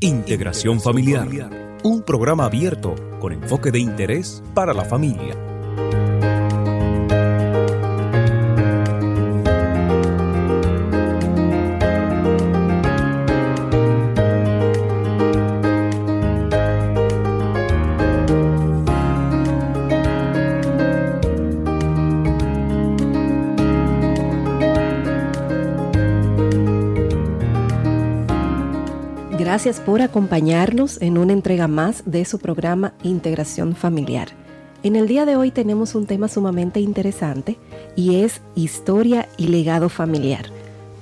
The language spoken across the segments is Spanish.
Integración Familiar, un programa abierto con enfoque de interés para la familia. Gracias por acompañarnos en una entrega más de su programa Integración Familiar. En el día de hoy tenemos un tema sumamente interesante y es historia y legado familiar.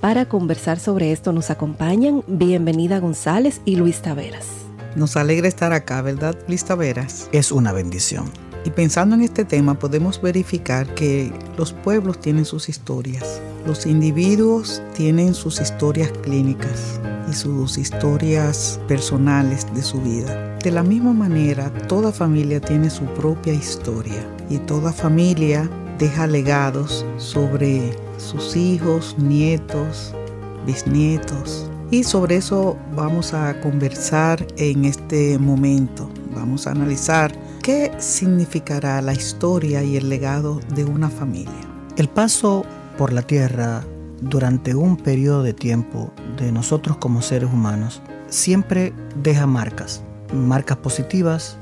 Para conversar sobre esto nos acompañan Bienvenida González y Luis Taveras. Nos alegra estar acá, ¿verdad, Luis Taveras? Es una bendición. Y pensando en este tema podemos verificar que los pueblos tienen sus historias, los individuos tienen sus historias clínicas, y sus historias personales de su vida. De la misma manera, toda familia tiene su propia historia y toda familia deja legados sobre sus hijos, nietos, bisnietos. Y sobre eso vamos a conversar en este momento. Vamos a analizar qué significará la historia y el legado de una familia. El paso por la tierra durante un periodo de tiempo de nosotros como seres humanos siempre deja marcas, marcas positivas,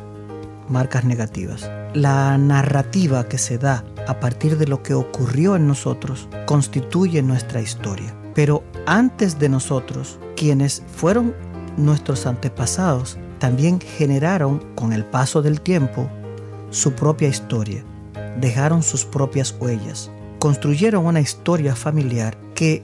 marcas negativas. La narrativa que se da a partir de lo que ocurrió en nosotros constituye nuestra historia. Pero antes de nosotros, quienes fueron nuestros antepasados, también generaron con el paso del tiempo su propia historia, dejaron sus propias huellas, construyeron una historia familiar que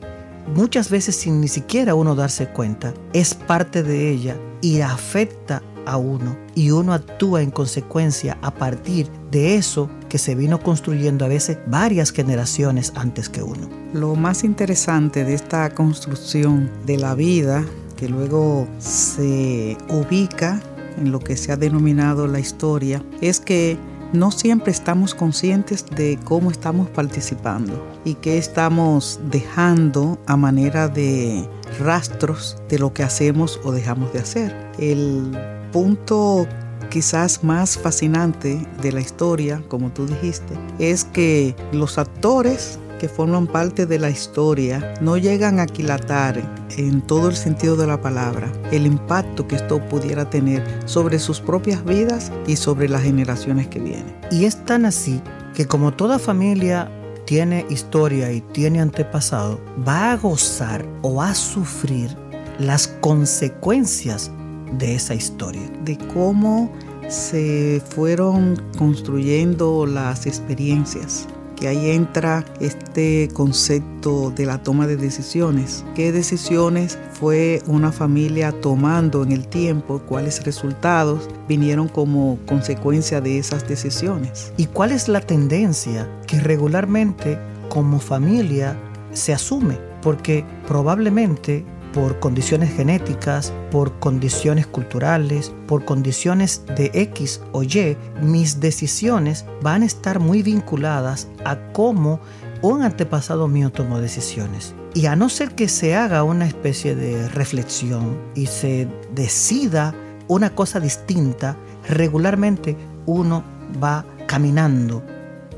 muchas veces sin ni siquiera uno darse cuenta es parte de ella y afecta a uno y uno actúa en consecuencia a partir de eso que se vino construyendo a veces varias generaciones antes que uno. Lo más interesante de esta construcción de la vida que luego se ubica en lo que se ha denominado la historia es que no siempre estamos conscientes de cómo estamos participando y qué estamos dejando a manera de rastros de lo que hacemos o dejamos de hacer. El punto quizás más fascinante de la historia, como tú dijiste, es que los actores que forman parte de la historia no llegan a aquilatar en todo el sentido de la palabra el impacto que esto pudiera tener sobre sus propias vidas y sobre las generaciones que vienen. Y es tan así que como toda familia tiene historia y tiene antepasado, va a gozar o a sufrir las consecuencias de esa historia. De cómo se fueron construyendo las experiencias que ahí entra este concepto de la toma de decisiones. ¿Qué decisiones fue una familia tomando en el tiempo? ¿Cuáles resultados vinieron como consecuencia de esas decisiones? ¿Y cuál es la tendencia que regularmente como familia se asume? Porque probablemente por condiciones genéticas, por condiciones culturales, por condiciones de X o Y, mis decisiones van a estar muy vinculadas a cómo un antepasado mío tomó decisiones. Y a no ser que se haga una especie de reflexión y se decida una cosa distinta, regularmente uno va caminando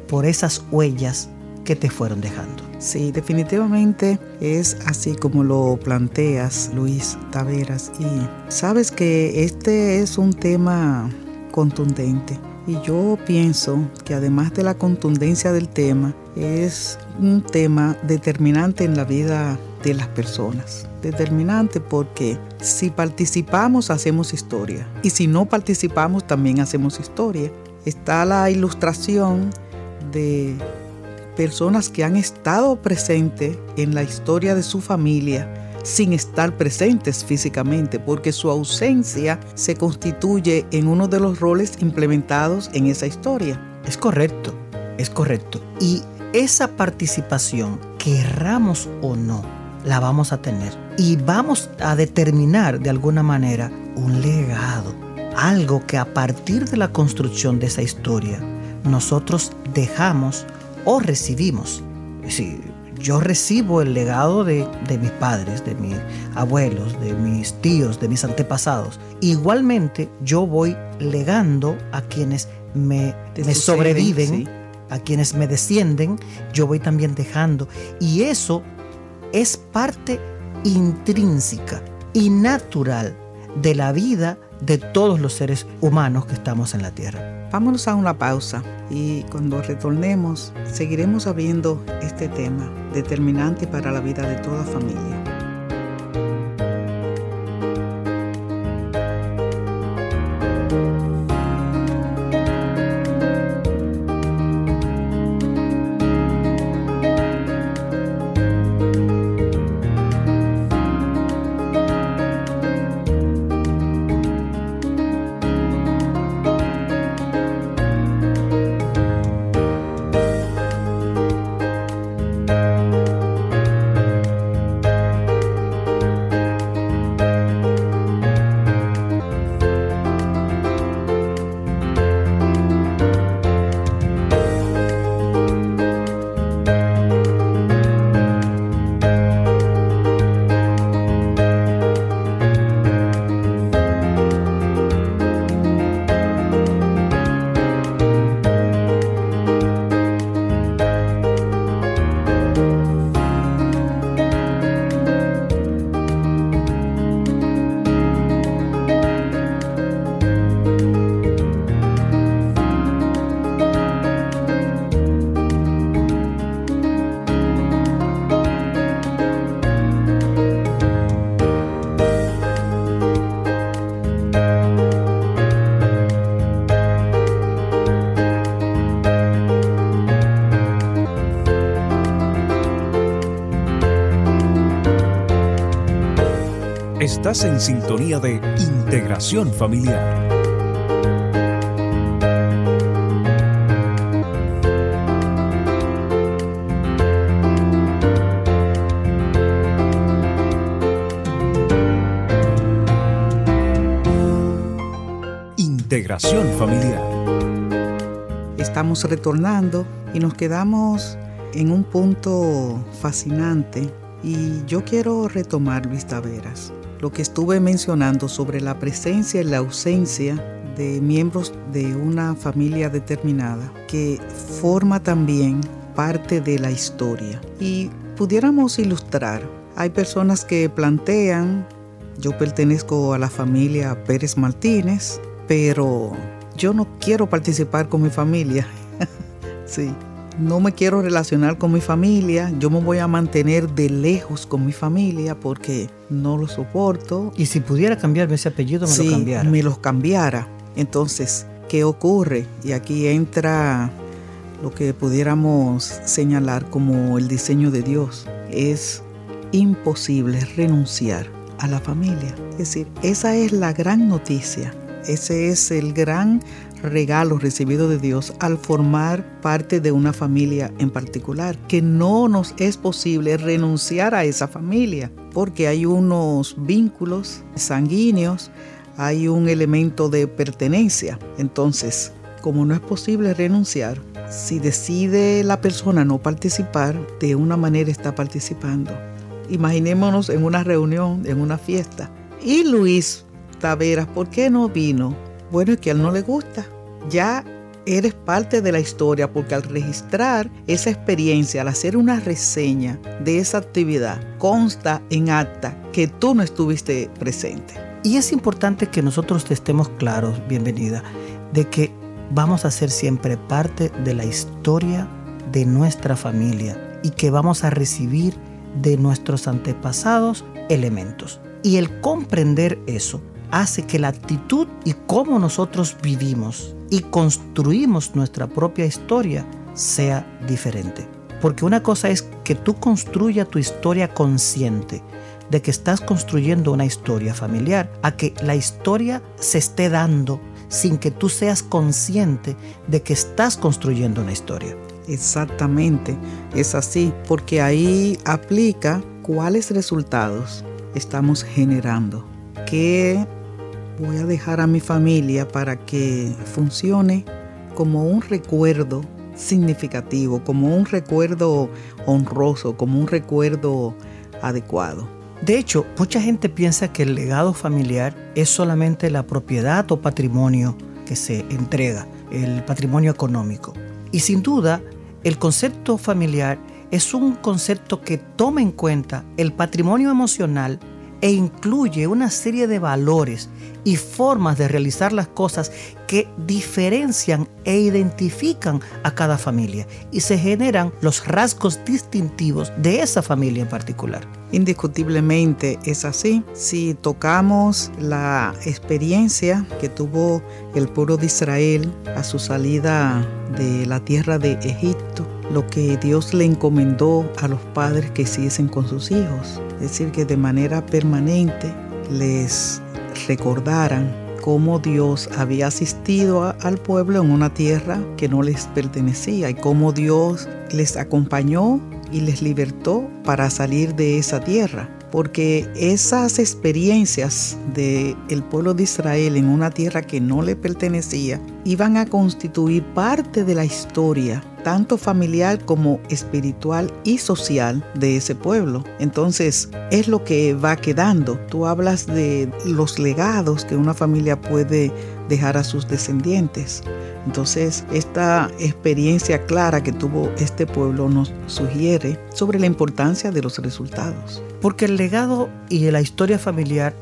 por esas huellas que te fueron dejando. Sí, definitivamente es así como lo planteas, Luis Taveras. Y sabes que este es un tema contundente. Y yo pienso que además de la contundencia del tema, es un tema determinante en la vida de las personas. Determinante porque si participamos hacemos historia y si no participamos también hacemos historia. Está la ilustración de personas que han estado presentes en la historia de su familia sin estar presentes físicamente, porque su ausencia se constituye en uno de los roles implementados en esa historia. Es correcto, es correcto. Y esa participación, querramos o no, la vamos a tener. Y vamos a determinar de alguna manera un legado, algo que a partir de la construcción de esa historia, nosotros dejamos o recibimos. yo recibo el legado de, mis padres, de mis abuelos, de mis tíos, de mis antepasados. Igualmente yo voy legando a quienes me, sobreviven, a quienes me descienden, yo voy también dejando. Y eso es parte intrínseca y natural de la vida de todos los seres humanos que estamos en la Tierra. Vámonos a una pausa y cuando retornemos seguiremos abriendo este tema determinante para la vida de toda familia. Estás en sintonía de integración familiar. Integración familiar. Estamos retornando y nos quedamos en un punto fascinante y yo quiero retomar Luis Taveras lo que estuve mencionando sobre la presencia y la ausencia de miembros de una familia determinada que forma también parte de la historia. Y pudiéramos ilustrar, hay personas que plantean, yo pertenezco a la familia Pérez Martínez, pero yo no quiero participar con mi familia. sí, no me quiero relacionar con mi familia, yo me voy a mantener de lejos con mi familia porque no lo soporto. Y si pudiera cambiarme ese apellido, me lo cambiara. Me los cambiara. Entonces, ¿qué ocurre? Y aquí entra lo que pudiéramos señalar como el diseño de Dios. Es imposible renunciar a la familia. Es decir, esa es la gran noticia. Ese es el gran regalo recibido de Dios al formar parte de una familia en particular, que no nos es posible renunciar a esa familia, porque hay unos vínculos sanguíneos, hay un elemento de pertenencia. Entonces, como no es posible renunciar, si decide la persona no participar, de una manera está participando. Imaginémonos en una reunión, en una fiesta. Y Luis Taveras, ¿por qué no vino? Bueno, es que a él no le gusta. Ya eres parte de la historia porque al registrar esa experiencia, al hacer una reseña de esa actividad, consta en acta que tú no estuviste presente. Y es importante que nosotros estemos claros, bienvenida, de que vamos a ser siempre parte de la historia de nuestra familia y que vamos a recibir de nuestros antepasados elementos. Y el comprender eso hace que la actitud y cómo nosotros vivimos y construimos nuestra propia historia sea diferente. Porque una cosa es que tú construyas tu historia consciente de que estás construyendo una historia familiar, a que la historia se esté dando sin que tú seas consciente de que estás construyendo una historia. Exactamente, es así, porque ahí aplica cuáles resultados estamos generando, qué voy a dejar a mi familia para que funcione como un recuerdo significativo, como un recuerdo honroso, como un recuerdo adecuado. De hecho, mucha gente piensa que el legado familiar es solamente la propiedad o patrimonio que se entrega, el patrimonio económico. Y sin duda, el concepto familiar es un concepto que toma en cuenta el patrimonio emocional e incluye una serie de valores y formas de realizar las cosas que diferencian e identifican a cada familia y se generan los rasgos distintivos de esa familia en particular. Indiscutiblemente es así. Si tocamos la experiencia que tuvo el pueblo de Israel a su salida de la tierra de Egipto, lo que Dios le encomendó a los padres que hiciesen con sus hijos. Es decir, que de manera permanente les recordaran cómo Dios había asistido al pueblo en una tierra que no les pertenecía y cómo Dios les acompañó y les libertó para salir de esa tierra porque esas experiencias del el pueblo de Israel en una tierra que no le pertenecía iban a constituir parte de la historia tanto familiar como espiritual y social de ese pueblo. Entonces es lo que va quedando. Tú hablas de los legados que una familia puede dejar a sus descendientes. Entonces, esta experiencia clara que tuvo este pueblo nos sugiere sobre la importancia de los resultados. Porque el legado y la historia familiar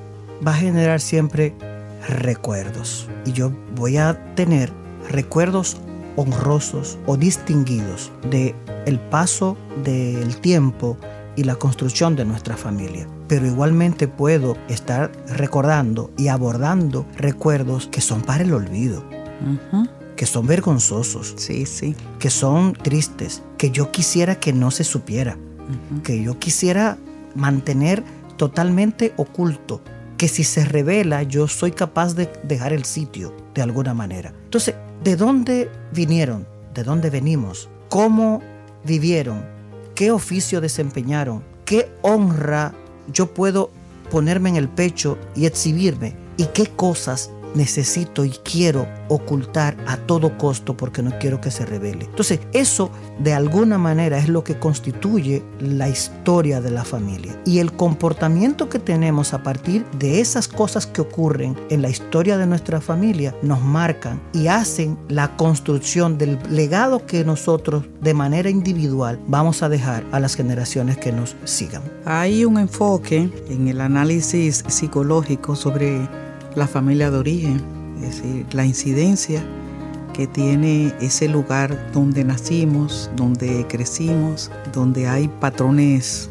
va a generar siempre recuerdos. Y yo voy a tener recuerdos honrosos o distinguidos de el paso del tiempo y la construcción de nuestra familia. Pero igualmente puedo estar recordando y abordando recuerdos que son para el olvido. que son vergonzosos, sí, sí. que son tristes, que yo quisiera que no se supiera, que yo quisiera mantener totalmente oculto, que si se revela yo soy capaz de dejar el sitio de alguna manera. Entonces, ¿de dónde vinieron? ¿De dónde venimos? ¿Cómo vivieron? ¿Qué oficio desempeñaron? ¿Qué honra yo puedo ponerme en el pecho y exhibirme? ¿Y qué cosas necesito y quiero ocultar a todo costo porque no quiero que se revele. Entonces, eso de alguna manera es lo que constituye la historia de la familia. Y el comportamiento que tenemos a partir de esas cosas que ocurren en la historia de nuestra familia nos marcan y hacen la construcción del legado que nosotros de manera individual vamos a dejar a las generaciones que nos sigan. Hay un enfoque en el análisis psicológico sobre la familia de origen, es decir, la incidencia que tiene ese lugar donde nacimos, donde crecimos, donde hay patrones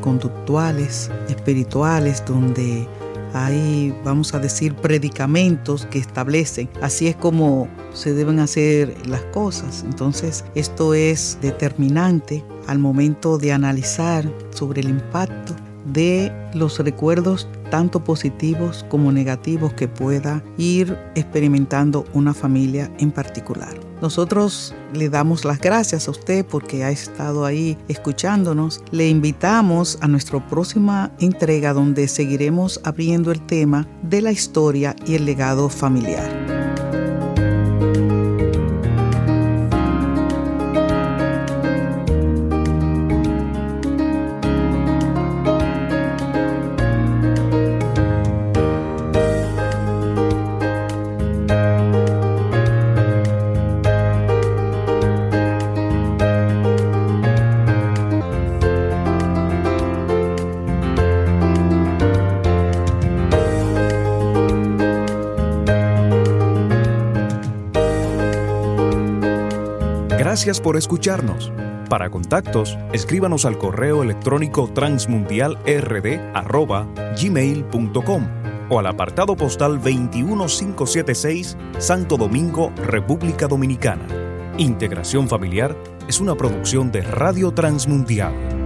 conductuales, espirituales, donde hay, vamos a decir, predicamentos que establecen. Así es como se deben hacer las cosas. Entonces, esto es determinante al momento de analizar sobre el impacto de los recuerdos tanto positivos como negativos que pueda ir experimentando una familia en particular. Nosotros le damos las gracias a usted porque ha estado ahí escuchándonos. Le invitamos a nuestra próxima entrega donde seguiremos abriendo el tema de la historia y el legado familiar. Gracias por escucharnos. Para contactos, escríbanos al correo electrónico transmundialrd.gmail.com o al apartado postal 21576 Santo Domingo, República Dominicana. Integración Familiar es una producción de Radio Transmundial.